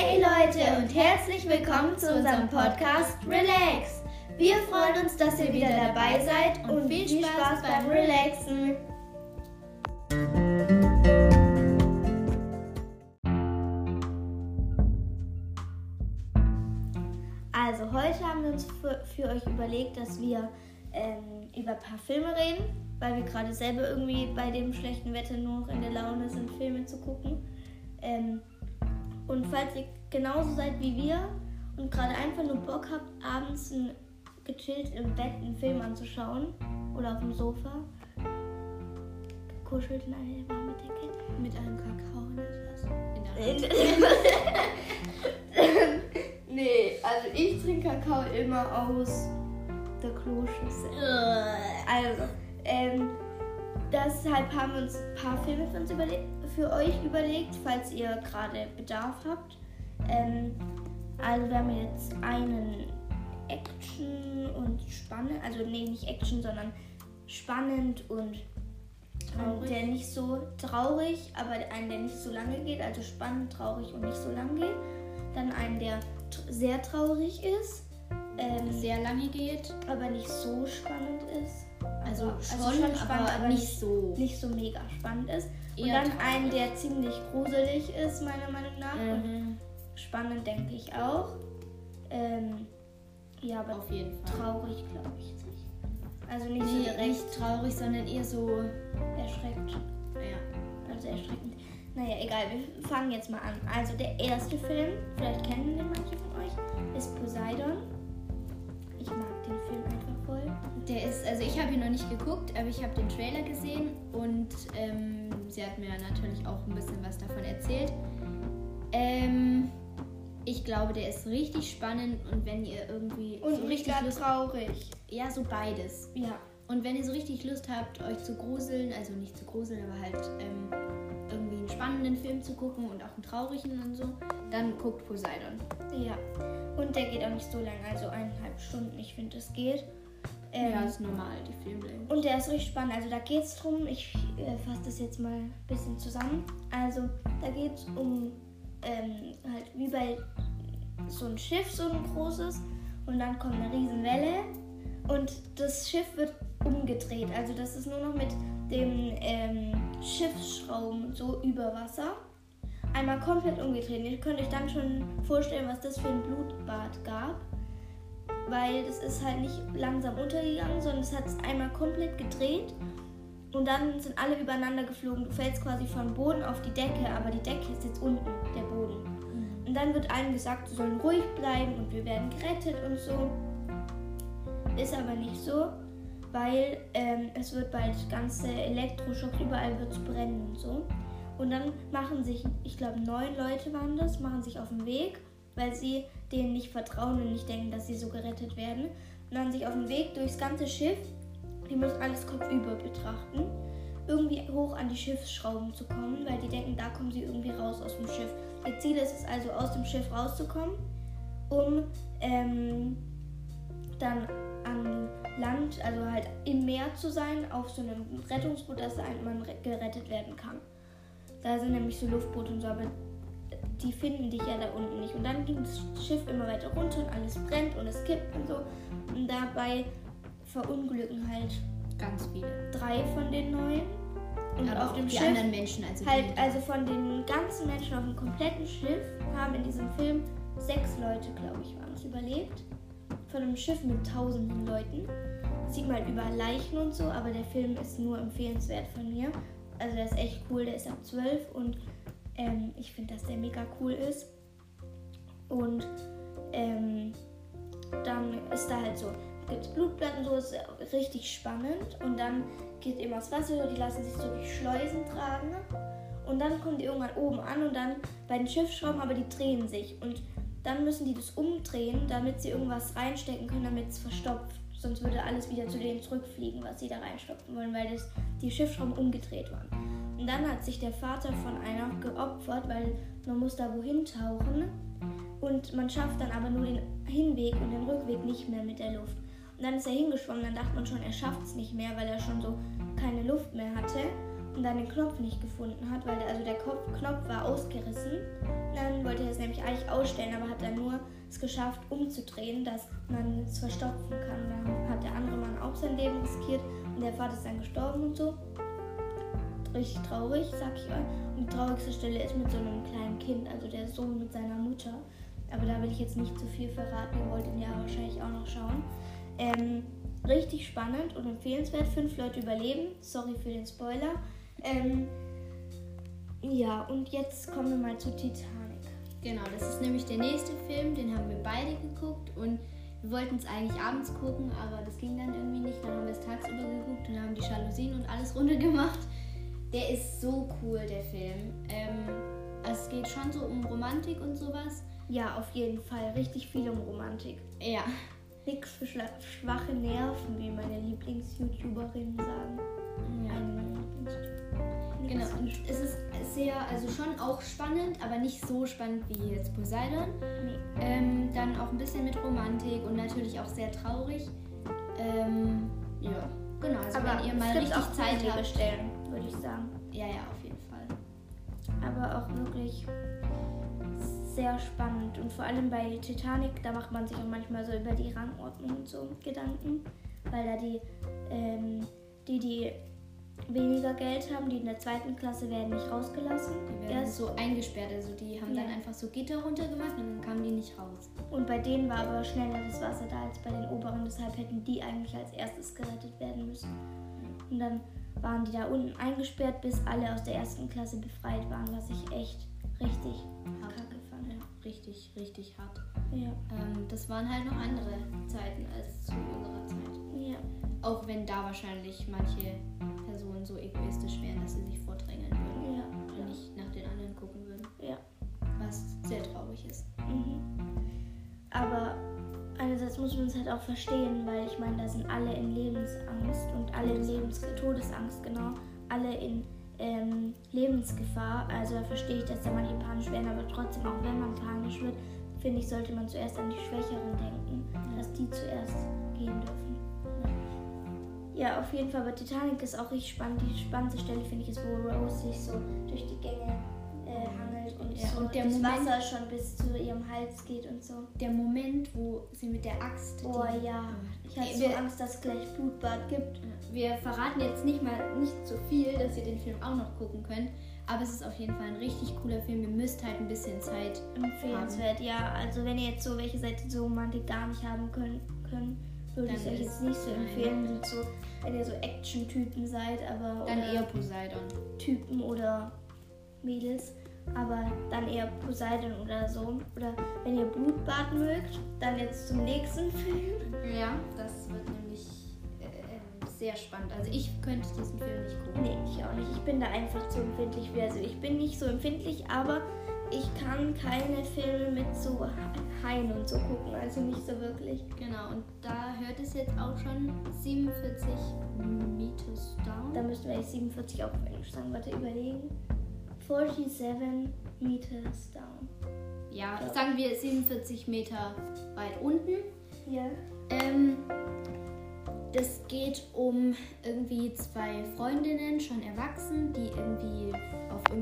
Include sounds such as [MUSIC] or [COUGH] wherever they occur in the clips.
Hey Leute und herzlich willkommen zu unserem Podcast Relax. Wir freuen uns, dass ihr wieder dabei seid und viel Spaß beim Relaxen. Also heute haben wir uns für, für euch überlegt, dass wir ähm, über ein paar Filme reden, weil wir gerade selber irgendwie bei dem schlechten Wetter nur noch in der Laune sind, Filme zu gucken. Ähm, und falls ihr genauso seid wie wir und gerade einfach nur Bock habt, abends ein, gechillt im Bett einen Film anzuschauen oder auf dem Sofa, kuschelt in eine warme Decke. Mit einem Kakao? In der [LAUGHS] nee, also ich trinke Kakao immer aus der Kloschüssel. Also, ähm, deshalb haben wir uns ein paar Filme für, uns überle für euch überlegt, falls ihr gerade Bedarf habt. Ähm, also wir haben jetzt einen Action und spannend, also nee, nicht Action, sondern spannend und ähm, der nicht so traurig, aber einen, der nicht so lange geht, also spannend, traurig und nicht so lang geht. Dann einen, der sehr traurig ist, ähm, Sehr lange geht. aber nicht so spannend ist. Also, Also schon, schon spannend, aber, aber nicht nicht- so. Nicht so mega spannend ist. Und dann traurig. einen, der ziemlich gruselig ist, meiner Meinung nach. Und Mhm. spannend denke ich auch. Ähm, ja, aber Auf jeden Fall. traurig glaube ich nicht. Also nicht so Nee, direkt nicht traurig, sondern eher so. erschreckt. Ja. Also erschreckend. Naja, egal, wir fangen jetzt mal an. Also der erste Film, vielleicht kennen den manche von euch, ist Poseidon. Ich mag den Film einfach voll. Der ist, also ich habe ihn noch nicht geguckt, aber ich habe den Trailer gesehen und ähm, sie hat mir natürlich auch ein bisschen was davon erzählt. Ähm, ich glaube, der ist richtig spannend und wenn ihr irgendwie Und so richtig Lust traurig. Ja, so beides. Ja. Und wenn ihr so richtig Lust habt, euch zu gruseln, also nicht zu gruseln, aber halt ähm, irgendwie einen spannenden Film zu gucken und auch einen traurigen und so, dann guckt Poseidon. Ja. Und der geht auch nicht so lang, also eineinhalb Stunden. Ich finde, das geht. Ähm, ja, ist normal, die Filmlänge. Und der ist richtig spannend. Also da geht es drum, ich äh, fasse das jetzt mal ein bisschen zusammen. Also da geht es um ähm, halt wie bei so ein Schiff, so ein großes. Und dann kommt eine riesen Welle und das Schiff wird umgedreht. Also das ist nur noch mit dem ähm, Schiffsschrauben so über Wasser. Einmal komplett umgedreht. Ihr könnt euch dann schon vorstellen, was das für ein Blutbad gab weil das ist halt nicht langsam untergegangen, sondern es hat es einmal komplett gedreht und dann sind alle übereinander geflogen. Du fällst quasi vom Boden auf die Decke, aber die Decke ist jetzt unten, der Boden. Und dann wird allen gesagt, sie sollen ruhig bleiben und wir werden gerettet und so. Ist aber nicht so, weil ähm, es wird bald ganze Elektroschocks, überall wird es brennen und so. Und dann machen sich, ich glaube neun Leute waren das, machen sich auf den Weg, weil sie denen nicht vertrauen und nicht denken, dass sie so gerettet werden. Und dann sich auf den Weg durchs ganze Schiff, die müssen alles kopfüber betrachten, irgendwie hoch an die Schiffsschrauben zu kommen, weil die denken, da kommen sie irgendwie raus aus dem Schiff. Ihr Ziel ist es also, aus dem Schiff rauszukommen, um ähm, dann an Land, also halt im Meer zu sein, auf so einem Rettungsboot, dass man re- gerettet werden kann. Da sind nämlich so Luftboote und so, aber die finden dich ja da unten nicht. Und dann ging das Schiff immer weiter runter und alles brennt und es kippt und so. Und dabei verunglücken halt Ganz viele. drei von den neun. Und Aber auf auch dem die Schiff anderen Menschen, also halt, also von den ganzen Menschen auf dem kompletten Schiff haben in diesem Film sechs Leute, glaube ich, waren es überlebt. Von einem Schiff mit tausenden Leuten. Sieht man überall Leichen und so, aber der Film ist nur empfehlenswert von mir. Also der ist echt cool, der ist ab 12 und ähm, ich finde, dass der mega cool ist. Und ähm, dann ist da halt so, gibt es Blutblatt und so, ist richtig spannend. Und dann geht immer das Wasser, die lassen sich so durch Schleusen tragen. Und dann kommen die irgendwann oben an und dann bei den Schiffsschrauben, aber die drehen sich. Und dann müssen die das umdrehen, damit sie irgendwas reinstecken können, damit es verstopft. Sonst würde alles wieder zu denen zurückfliegen, was sie da reinstopfen wollen, weil das, die Schiffsschrauben umgedreht waren. Und dann hat sich der Vater von einer geopfert, weil man muss da wohin tauchen. Und man schafft dann aber nur den Hinweg und den Rückweg nicht mehr mit der Luft. Und dann ist er hingeschwommen, dann dachte man schon, er schafft es nicht mehr, weil er schon so keine Luft mehr hatte. Und dann den Knopf nicht gefunden hat, weil also der Kopf, Knopf war ausgerissen. Dann wollte er es nämlich eigentlich ausstellen, aber hat dann nur es geschafft, umzudrehen, dass man es verstopfen kann. Dann hat der andere Mann auch sein Leben riskiert und der Vater ist dann gestorben und so. Richtig traurig, sag ich euch. Und die traurigste Stelle ist mit so einem kleinen Kind, also der Sohn mit seiner Mutter. Aber da will ich jetzt nicht zu viel verraten, ihr wollt ihn ja wahrscheinlich auch noch schauen. Ähm, richtig spannend und empfehlenswert. Fünf Leute überleben. Sorry für den Spoiler. Ähm, ja, und jetzt kommen wir mal zu Titanic. Genau, das ist nämlich der nächste Film, den haben wir beide geguckt und wir wollten es eigentlich abends gucken, aber das ging dann irgendwie nicht. Dann haben wir es tagsüber geguckt und haben die Jalousien und alles [LAUGHS] runtergemacht. Der ist so cool, der Film. Ähm, es geht schon so um Romantik und sowas. Ja, auf jeden Fall. Richtig viel um Romantik. Ja. Nix für schwache Nerven, wie meine Lieblings-YouTuberinnen sagen. Ja. Eine meiner Lieblings Genau, und es ist sehr, also schon auch spannend, aber nicht so spannend wie jetzt Poseidon. Nee. Ähm, dann auch ein bisschen mit Romantik und natürlich auch sehr traurig. Ähm, ja, genau. Also aber wenn ihr mal richtig auch Zeit habt, stellen, würde ich sagen. Ja, ja, auf jeden Fall. Aber auch wirklich sehr spannend. Und vor allem bei Titanic, da macht man sich auch manchmal so über die Rangordnung und so Gedanken. Weil da die, ähm, die, die weniger Geld haben, die in der zweiten Klasse werden nicht rausgelassen. Die werden so eingesperrt, also die haben ja. dann einfach so Gitter runtergemacht und dann kamen die nicht raus. Und bei denen war aber schneller das Wasser da als bei den oberen, deshalb hätten die eigentlich als erstes gerettet werden müssen. Und dann waren die da unten eingesperrt, bis alle aus der ersten Klasse befreit waren, was ich echt richtig hart. kacke fand. Ja, richtig, richtig hart. Ja. Ähm, das waren halt noch andere Zeiten als zu unserer Zeit. Ja. Auch wenn da wahrscheinlich manche so egoistisch wären, dass sie sich vordrängeln würden ja, und nicht nach den anderen gucken würden. Ja. Was sehr traurig ist. Mhm. Aber einerseits muss man es halt auch verstehen, weil ich meine, da sind alle in Lebensangst und alle in Lebens Todesangst, genau. Alle in ähm, Lebensgefahr. Also da verstehe ich, dass da manche panisch werden, aber trotzdem, auch wenn man panisch wird, finde ich, sollte man zuerst an die Schwächeren denken, dass die zuerst gehen dürfen. Ja, auf jeden Fall. Aber Titanic ist auch richtig spannend. Die spannendste Stelle finde ich ist, wo Rose sich so durch die Gänge äh, hangelt und, ja, so und der das Moment, Wasser schon bis zu ihrem Hals geht und so. Der Moment, wo sie mit der Axt. Oh ja, ich hatte so wir, Angst, dass es gleich Blutbad gibt. Wir verraten jetzt nicht mal nicht so viel, dass ihr den Film auch noch gucken könnt. Aber es ist auf jeden Fall ein richtig cooler Film. Ihr müsst halt ein bisschen Zeit Empfehlenswert, ja. Also wenn ihr jetzt so welche Seite so Romantik gar nicht haben können, können würde ich euch jetzt nicht so empfehlen. So, wenn ihr so Action-Typen seid, aber. Dann eher Poseidon. Typen oder Mädels. Aber dann eher Poseidon oder so. Oder wenn ihr Blutbad mögt, dann jetzt zum nächsten [LAUGHS] Film. Ja, das wird nämlich äh, sehr spannend. Also ich könnte diesen Film nicht gucken. Nee, ich auch nicht. Ich bin da einfach zu empfindlich für. Also ich bin nicht so empfindlich, aber ich kann keine Filme mit so Haien und so gucken, also nicht so wirklich. Genau, und da hört es jetzt auch schon 47 Meters down. Da müssten wir jetzt 47 auf Englisch sagen. Warte, überlegen. 47 Meters down. Ja, ja. sagen wir 47 Meter weit unten. Ja. Ähm, das geht um irgendwie zwei Freundinnen, schon erwachsen, die irgendwie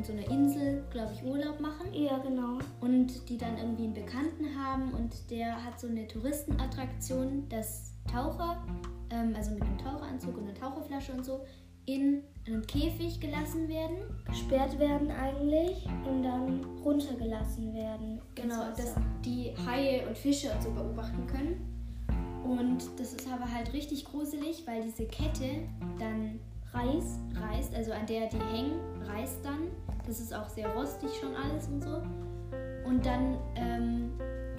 auf irgendeiner Insel, glaube ich, Urlaub machen. Ja, genau. Und die dann irgendwie einen Bekannten haben und der hat so eine Touristenattraktion, dass Taucher, ähm, also mit einem Taucheranzug und einer Taucherflasche und so, in einen Käfig gelassen werden. Gesperrt werden eigentlich und dann runtergelassen werden. Genau, dass die Haie und Fische und so beobachten können. Und das ist aber halt richtig gruselig, weil diese Kette dann reißt, reißt, also an der die hängen, reißt dann. Das ist auch sehr rostig schon alles und so. Und dann ähm,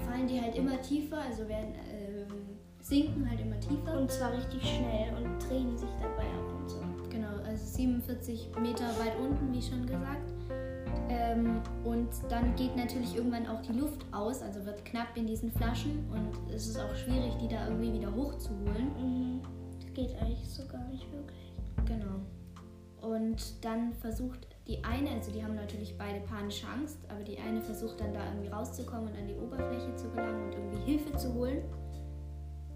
fallen die halt immer tiefer, also werden ähm, sinken halt immer tiefer. Und zwar richtig schnell und drehen sich dabei ab und so. Genau, also 47 Meter weit unten, wie schon gesagt. Ähm, und dann geht natürlich irgendwann auch die Luft aus, also wird knapp in diesen Flaschen und es ist auch schwierig, die da irgendwie wieder hochzuholen. Mhm. Geht eigentlich so gar nicht wirklich. Genau. Und dann versucht die eine, also die haben natürlich beide panische Angst, aber die eine versucht dann da irgendwie rauszukommen und an die Oberfläche zu gelangen und irgendwie Hilfe zu holen.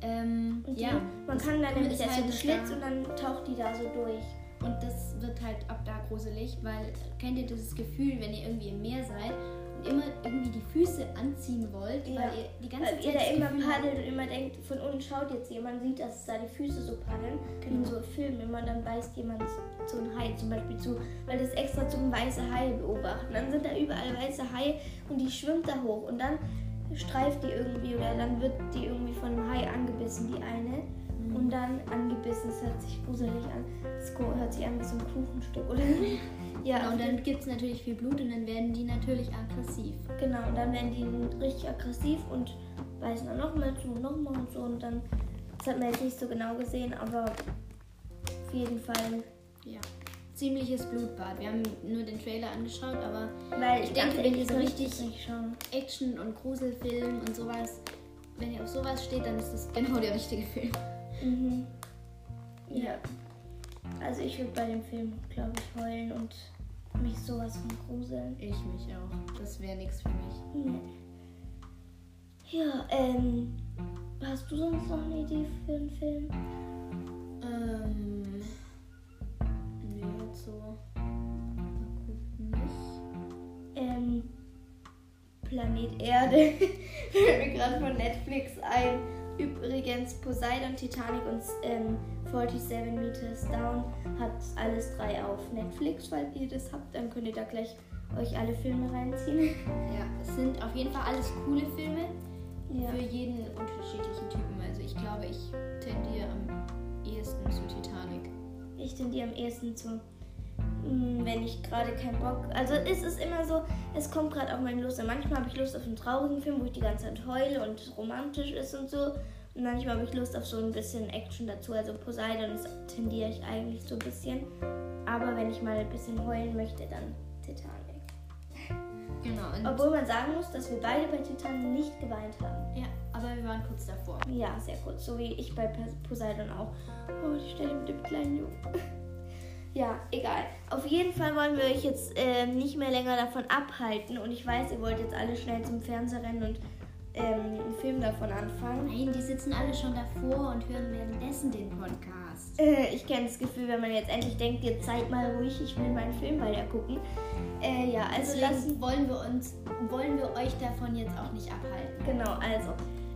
Ähm, und ja, man kann dann nämlich erst halt so Schlitz und dann taucht die da so durch. und das wird halt ab da gruselig, weil kennt ihr dieses Gefühl, wenn ihr irgendwie im Meer seid und immer irgendwie die Füße anziehen wollt, Ja. weil ihr die ganze Weil Zeit ihr da immer Gefühl paddelt und immer denkt, von unten schaut jetzt jemand, sieht, dass da die Füße so paddeln. Wie in Genau. so Filmen immer, dann beißt jemand so ein Hai zum Beispiel zu, weil das extra zum weiße Haie beobachten. Dann sind da überall weiße Haie und die schwimmt da hoch und dann streift die irgendwie oder dann wird die irgendwie von einem Hai angebissen, die eine. Mhm. Und dann angebissen, das hört sich gruselig an. Das ko- hört sich an wie so ein Kuchenstück, oder? [LAUGHS] ja, Genau, und dann gibt es natürlich viel Blut und dann werden die natürlich aggressiv. Genau, und dann werden die richtig aggressiv und beißen dann nochmal zu und nochmal und so. Und dann, das hat man jetzt nicht so genau gesehen, aber auf jeden Fall. Ja. Ziemliches Blutbad. Wir haben nur den Trailer angeschaut, aber Weil Ich denke, wenn ihr so richtig-. Action und Gruselfilm und sowas, wenn ihr auf sowas steht, dann ist das genau der richtige Film. Mhm. Ja. Also ich würde bei dem Film, glaube ich, heulen und mich sowas von gruseln. Ich mich auch. Das wäre nichts für mich. Nee. Ja, ähm. Hast du sonst noch eine Idee für einen Film? Ähm. Nee, jetzt so. Nicht. Ähm, Planet Erde. [LAUGHS] Fällt mir gerade von Netflix ein. Übrigens, Poseidon, Titanic und ähm, 47 Meters Down hat alles drei auf Netflix. Falls ihr das habt, dann könnt ihr da gleich euch alle Filme reinziehen. Ja, es sind auf jeden Fall alles coole Filme Ja. für jeden unterschiedlichen Typen. Also ich glaube, ich tendiere am ehesten zu Titanic. Ich tendiere am ehesten zu, wenn ich gerade keinen Bock. Also es ist immer so, es kommt gerade auf meine Lust. an. Manchmal habe ich Lust auf einen traurigen Film, wo ich die ganze Zeit heule und romantisch ist und so. Und manchmal habe ich Lust auf so ein bisschen Action dazu. Also Poseidon tendiere ich eigentlich so ein bisschen. Aber wenn ich mal ein bisschen heulen möchte, dann Titanic. Genau. Obwohl man sagen muss, dass wir beide bei Titanic nicht geweint haben. ja, aber wir waren kurz davor. Ja, sehr kurz. So wie ich bei Pos- Poseidon auch. Oh, die Stelle mit dem kleinen Jungen. [LAUGHS] ja, egal. Auf jeden Fall wollen wir euch jetzt äh, nicht mehr länger davon abhalten. Und ich weiß, ihr wollt jetzt alle schnell zum Fernseher rennen und ähm, einen Film davon anfangen. Nein, die sitzen alle schon davor und hören währenddessen den Podcast. Äh, ich kenne das Gefühl, wenn man jetzt endlich denkt, jetzt seid mal ruhig, ich will meinen Film weiter gucken. Äh, ja, also lassen. Deswegen wollen wir uns, wollen wir euch davon jetzt auch nicht abhalten. Genau, also.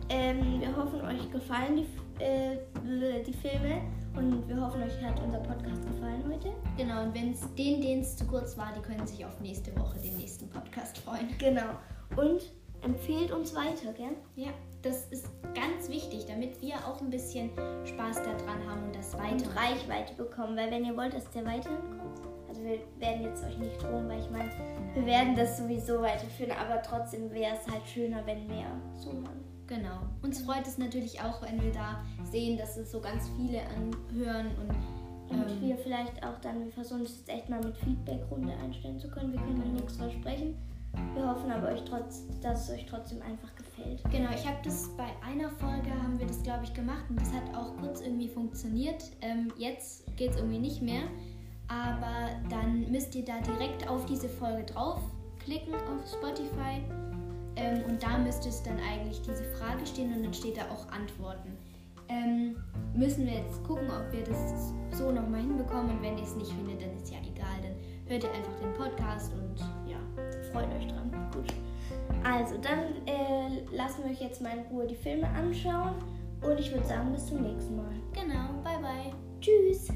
Ähm, wir hoffen, euch gefallen die, äh, die Filme und wir hoffen, euch hat unser Podcast gefallen heute. Genau, und wenn es denen, denen es zu kurz war, die können sich auf nächste Woche den nächsten Podcast freuen. Genau. Und empfehlt uns weiter, gell? Ja, das ist ganz wichtig, damit wir auch ein bisschen Spaß daran haben und das Und weiter. Reichweite bekommen, weil wenn ihr wollt, dass der weiterkommt, also wir werden jetzt euch nicht drohen, weil ich meine, wir werden das sowieso weiterführen, aber trotzdem wäre es halt schöner, wenn mehr zuhören. Genau. Uns freut es natürlich auch, wenn wir da sehen, dass es so ganz viele anhören und Und ähm, wir vielleicht auch dann, wir versuchen es jetzt echt mal mit Feedback-Runde einstellen zu können. Wir können noch nichts versprechen. Wir hoffen aber, euch trotz, dass es euch trotzdem einfach gefällt. Genau, ich habe das bei einer Folge, haben wir das glaube ich gemacht und das hat auch kurz irgendwie funktioniert. Ähm, jetzt geht es irgendwie nicht mehr, aber dann müsst ihr da direkt auf diese Folge draufklicken auf Spotify ähm, und da müsste es dann eigentlich diese Frage stehen und dann steht da auch Antworten. Ähm, müssen wir jetzt gucken, ob wir das so nochmal hinbekommen und wenn ihr es nicht findet, dann ist ja egal, dann hört ihr einfach den Podcast und ja. Freut euch dran. Gut. Also, dann äh, lassen wir euch jetzt mal in Ruhe die Filme anschauen. Und ich würde sagen, bis zum nächsten Mal. Genau, bye bye. Tschüss.